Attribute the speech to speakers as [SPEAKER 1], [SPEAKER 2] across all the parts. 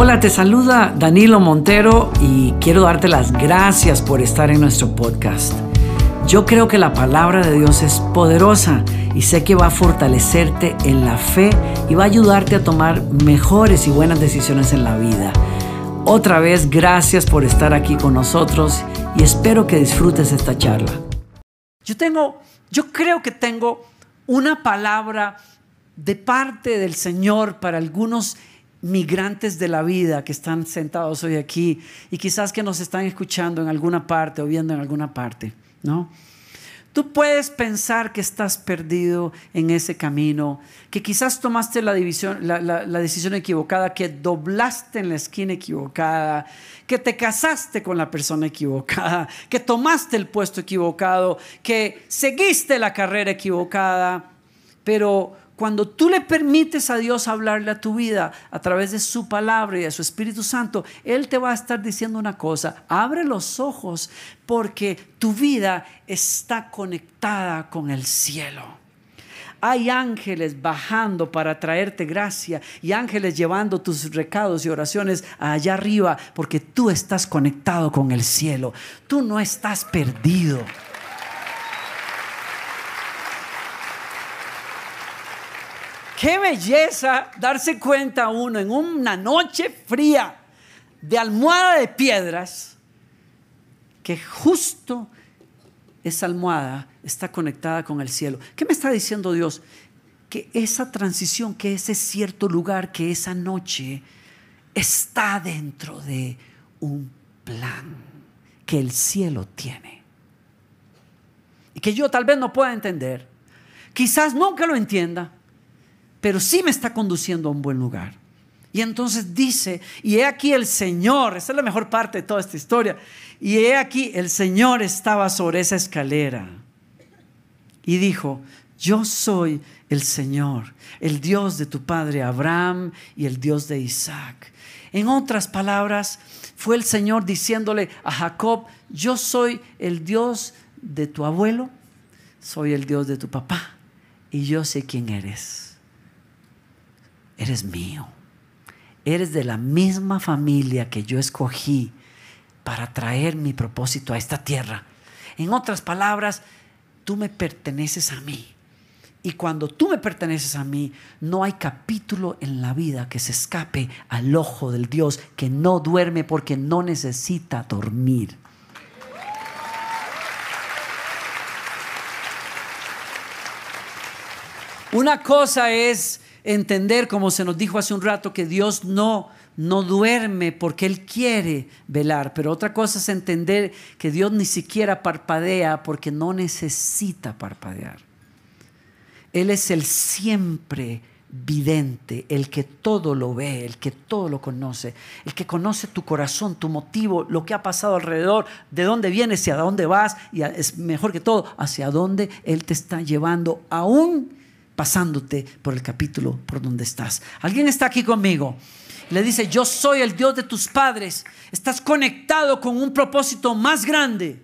[SPEAKER 1] Hola, te saluda Danilo Montero y quiero darte las gracias por estar en nuestro podcast. Yo creo que la palabra de Dios es poderosa y sé que va a fortalecerte en la fe y va a ayudarte a tomar mejores y buenas decisiones en la vida. Otra vez, gracias por estar aquí con nosotros y espero que disfrutes esta charla. Yo tengo, yo creo que tengo una palabra de parte del Señor para algunos migrantes de la vida que están sentados hoy aquí y quizás que nos están escuchando en alguna parte o viendo en alguna parte, ¿no? Tú puedes pensar que estás perdido en ese camino, que quizás tomaste la, la, decisión equivocada, que doblaste en la esquina equivocada, que te casaste con la persona equivocada, que tomaste el puesto equivocado, que seguiste la carrera equivocada, pero cuando tú le permites a Dios hablarle a tu vida a través de su palabra y de su Espíritu Santo, Él te va a estar diciendo una cosa, abre los ojos porque tu vida está conectada con el cielo. Hay ángeles bajando para traerte gracia y ángeles llevando tus recados y oraciones allá arriba porque tú estás conectado con el cielo. Tú no estás perdido. Qué belleza darse cuenta uno en una noche fría de almohada de piedras que justo esa almohada está conectada con el cielo. ¿Qué me está diciendo Dios? Que esa transición, que ese cierto lugar, que esa noche está dentro de un plan que el cielo tiene. Y que yo tal vez no pueda entender. Quizás nunca lo entienda pero sí me está conduciendo a un buen lugar. Y entonces dice, y he aquí el Señor, esa es la mejor parte de toda esta historia, y he aquí el Señor estaba sobre esa escalera y dijo, yo soy el Señor, el Dios de tu padre Abraham y el Dios de Isaac. En otras palabras, fue el Señor diciéndole a Jacob, yo soy el Dios de tu abuelo, soy el Dios de tu papá, y yo sé quién eres eres mío. Eres de la misma familia que yo escogí para traer mi propósito a esta tierra. En otras palabras, tú me perteneces a mí. Y cuando tú me perteneces a mí, no hay capítulo en la vida que se escape al ojo del Dios que no duerme porque no necesita dormir. Una cosa es entender, como se nos dijo hace un rato, que Dios no, no duerme porque Él quiere velar, pero otra cosa es entender que Dios ni siquiera parpadea porque no necesita parpadear. Él es el siempre vidente, el que todo lo ve, el que todo lo conoce, el que conoce tu corazón, tu motivo, lo que ha pasado alrededor, de dónde vienes y a dónde vas, y es mejor que todo, hacia dónde Él te está llevando, aún pasándote por el capítulo por donde estás. ¿Alguien está aquí conmigo? Le dice, yo soy el Dios de tus padres. Estás conectado con un propósito más grande,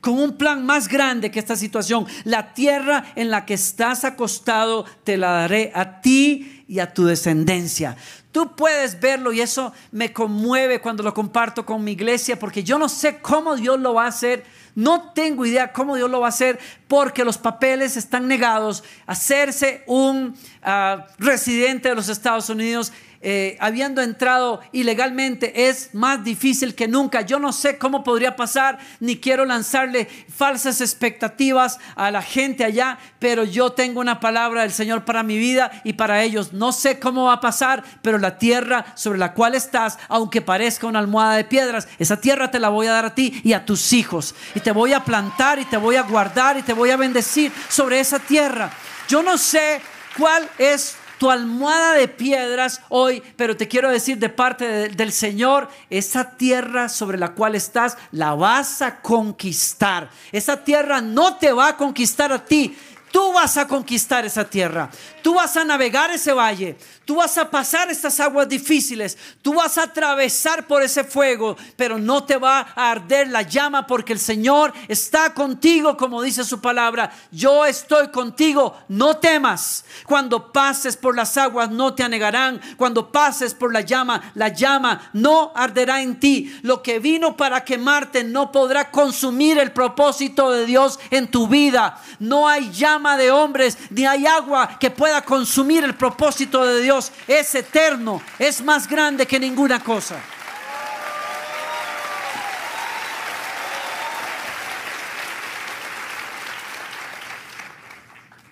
[SPEAKER 1] con un plan más grande que esta situación. La tierra en la que estás acostado te la daré a ti y a tu descendencia. Tú puedes verlo y eso me conmueve cuando lo comparto con mi iglesia porque yo no sé cómo Dios lo va a hacer no tengo idea cómo Dios lo va a hacer porque los papeles están negados. Hacerse un ah, residente de los Estados Unidos eh, habiendo entrado ilegalmente es más difícil que nunca. Yo no sé cómo podría pasar, ni quiero lanzarle falsas expectativas a la gente allá, pero yo tengo una palabra del Señor para mi vida y para ellos. No sé cómo va a pasar, pero la tierra sobre la cual estás, aunque parezca una almohada de piedras, esa tierra te la voy a dar a ti y a tus hijos. Y te voy a plantar y te voy a guardar y te voy a bendecir sobre esa tierra. Yo no sé cuál es tu almohada de piedras hoy, pero te quiero decir de parte del Señor, esa tierra sobre la cual estás, la vas a conquistar. Esa tierra no te va a conquistar a ti, Tú vas a conquistar esa tierra. Tú vas a navegar ese valle. Tú vas a pasar estas aguas difíciles. Tú vas a atravesar por ese fuego, pero no te va a arder la llama porque el Señor está contigo, como dice su palabra. Yo estoy contigo, no temas. Cuando pases por las aguas no te anegarán. Cuando pases por la llama, la llama no arderá en ti. Lo que vino para quemarte no podrá consumir el propósito de Dios en tu vida. No hay llama de hombres ni hay agua que pueda consumir el propósito de Dios es eterno, es más grande que ninguna cosa.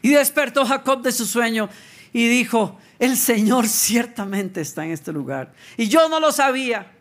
[SPEAKER 1] Y despertó Jacob de su sueño y dijo, el Señor ciertamente está en este lugar. Y yo no lo sabía.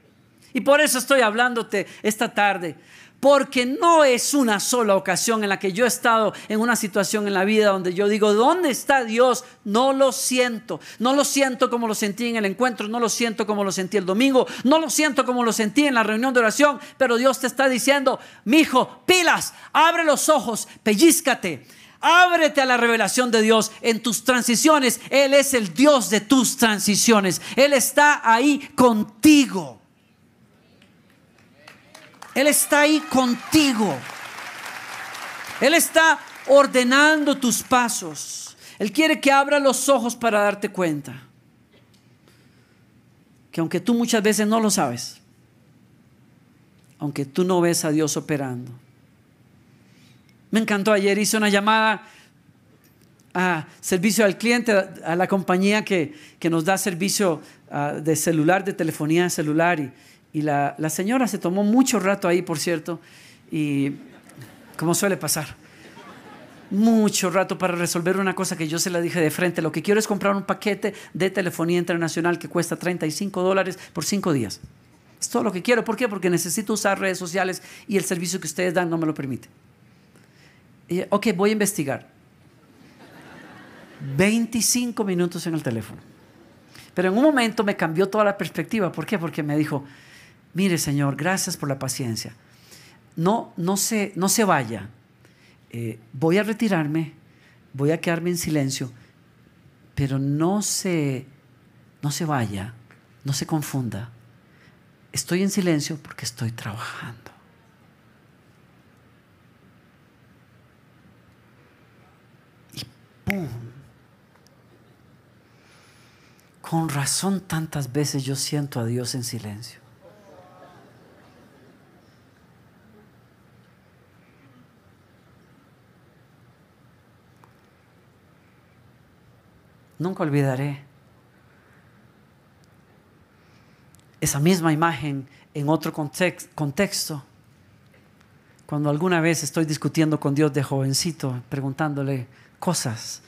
[SPEAKER 1] Y por eso estoy hablándote esta tarde porque no es una sola ocasión en la que yo he estado en una situación en la vida donde yo digo, ¿dónde está Dios? No lo siento. No lo siento como lo sentí en el encuentro, no lo siento como lo sentí el domingo, no lo siento como lo sentí en la reunión de oración, pero Dios te está diciendo, mi hijo, pilas, abre los ojos, pellízcate. Ábrete a la revelación de Dios en tus transiciones. Él es el Dios de tus transiciones. Él está ahí contigo. Él está ahí contigo. Él está ordenando tus pasos. Él quiere que abra los ojos para darte cuenta. Que aunque tú muchas veces no lo sabes, aunque tú no ves a Dios operando. Me encantó ayer, hice una llamada a servicio al cliente, a la compañía que, nos da servicio ah, de celular, de telefonía celular. Y, y la, señora se tomó mucho rato ahí, por cierto, y como suele pasar, mucho rato para resolver una cosa que yo se la dije de frente. Lo que quiero es comprar un paquete de telefonía internacional que cuesta 35 dólares por 5 días. Es todo lo que quiero. ¿Por qué? Porque necesito usar redes sociales y el servicio que ustedes dan no me lo permite. ok, voy a investigar. 25 minutos en el teléfono. Pero en un momento me cambió toda la perspectiva. ¿Por qué? Porque me dijo, mire Señor, gracias por la paciencia. No, no, se, no se vaya. Eh, voy a retirarme, voy a quedarme en silencio, pero no se, no se vaya, no se confunda. Estoy en silencio porque estoy trabajando. Y ¡pum! Con razón tantas veces yo siento a Dios en silencio. Nunca olvidaré esa misma imagen en otro contexto. Cuando alguna vez estoy discutiendo con Dios de jovencito, preguntándole cosas,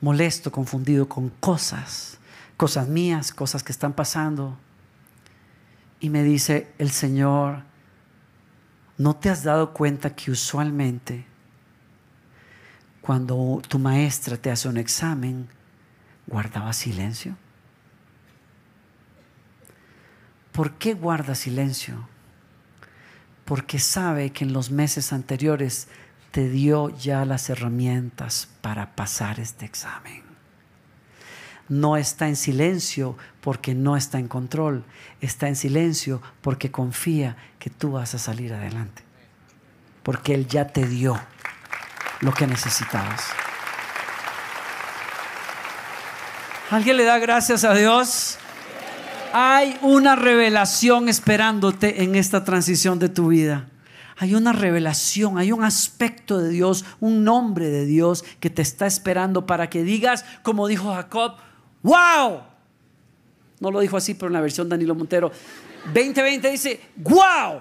[SPEAKER 1] molesto, confundido con cosas, cosas mías, cosas que están pasando. Y me dice el Señor, ¿no te has dado cuenta que usualmente cuando tu maestra te hace un examen, guardaba silencio? ¿Por qué guarda silencio? Porque sabe que en los meses anteriores te dio ya las herramientas para pasar este examen. No está en silencio porque no está en control, está en silencio porque confía que tú vas a salir adelante. Porque Él ya te dio lo que necesitabas. ¿Alguien le da gracias a Dios? Hay una revelación esperándote en esta transición de tu vida. Hay una revelación, hay un aspecto de Dios, un nombre de Dios que te está esperando para que digas, como dijo Jacob, wow. No lo dijo así, pero en la versión Danilo Montero 2020 dice, wow.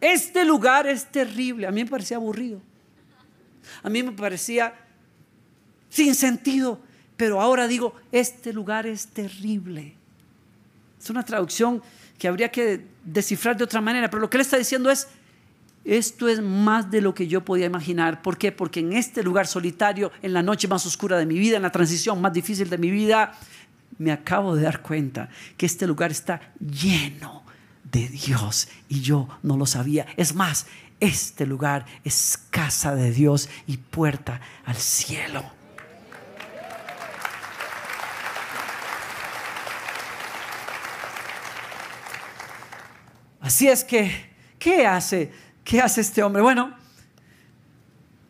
[SPEAKER 1] Este lugar es terrible. A mí me parecía aburrido. A mí me parecía sin sentido pero ahora digo, este lugar es terrible. Es una traducción que habría que descifrar de otra manera, pero lo que él está diciendo es, esto es más de lo que yo podía imaginar. ¿Por qué? Porque en este lugar solitario, en la noche más oscura de mi vida, en la transición más difícil de mi vida, me acabo de dar cuenta que este lugar está lleno de Dios y yo no lo sabía. Es más, este lugar es casa de Dios y puerta al cielo. Así es que, ¿qué hace? ¿Qué hace este hombre? Bueno,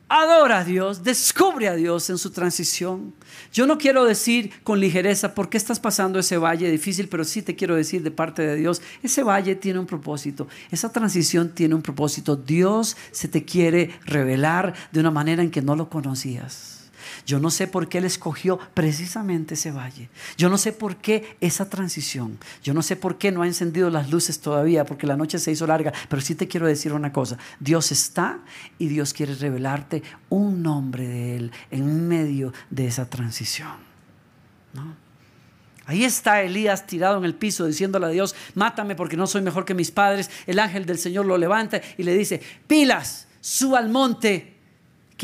[SPEAKER 1] adora a Dios, descubre a Dios en su transición. Yo no quiero decir con ligereza por qué estás pasando ese valle difícil, pero sí te quiero decir de parte de Dios, ese valle tiene un propósito, esa transición tiene un propósito. Dios se te quiere revelar de una manera en que no lo conocías. Yo no sé por qué Él escogió precisamente ese valle. Yo no sé por qué esa transición. Yo no sé por qué no ha encendido las luces todavía, porque la noche se hizo larga. Pero sí te quiero decir una cosa. Dios está y Dios quiere revelarte un nombre de Él en medio de esa transición. Ahí está Elías tirado en el piso diciéndole a Dios, mátame porque no soy mejor que mis padres. El ángel del Señor lo levanta y le dice, pilas, suba al monte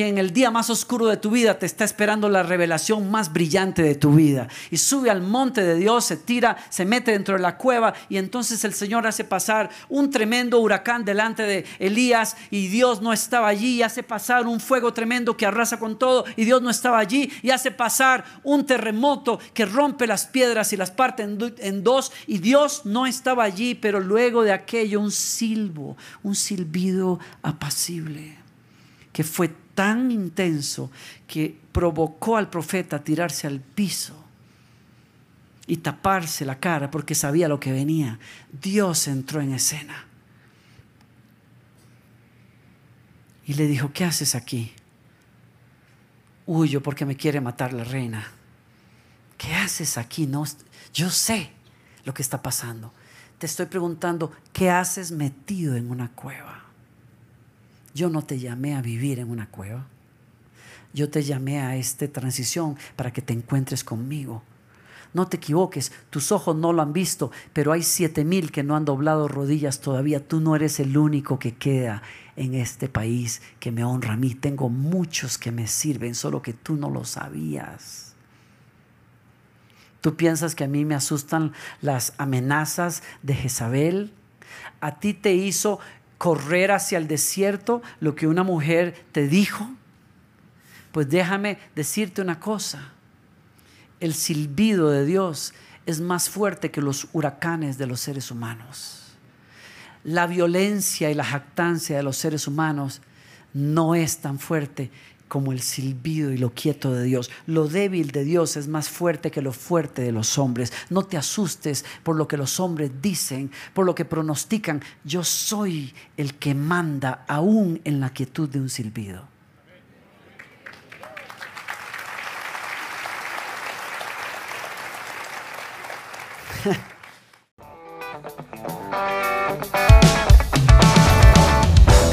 [SPEAKER 1] que en el día más oscuro de tu vida te está esperando la revelación más brillante de tu vida. Y sube al monte de Dios, se tira, se mete dentro de la cueva y entonces el Señor hace pasar un tremendo huracán delante de Elías y Dios no estaba allí y hace pasar un fuego tremendo que arrasa con todo y Dios no estaba allí y hace pasar un terremoto que rompe las piedras y las parte en dos y Dios no estaba allí, pero luego de aquello un silbo, un silbido apacible que fue tan intenso que provocó al profeta a tirarse al piso y taparse la cara porque sabía lo que venía. Dios entró en escena. Y le dijo, ¿qué haces aquí? Huyo porque me quiere matar la reina. ¿Qué haces aquí? No, yo sé lo que está pasando. Te estoy preguntando, ¿qué haces metido en una cueva? Yo no te llamé a vivir en una cueva. Yo te llamé a esta transición para que te encuentres conmigo. No te equivoques, tus ojos no lo han visto, pero hay siete mil que no han doblado rodillas todavía. Tú no eres el único que queda en este país que me honra a mí. Tengo muchos que me sirven, solo que tú no lo sabías. ¿Tú piensas que a mí me asustan las amenazas de Jezabel? A ti te hizo correr hacia el desierto lo que una mujer te dijo? Pues déjame decirte una cosa. El silbido de Dios es más fuerte que los huracanes de los seres humanos. La violencia y la jactancia de los seres humanos no es tan fuerte como el silbido y lo quieto de Dios. Lo débil de Dios es más fuerte que lo fuerte de los hombres. No te asustes por lo que los hombres dicen, por lo que pronostican. Yo soy el que manda aún en la quietud de un silbido.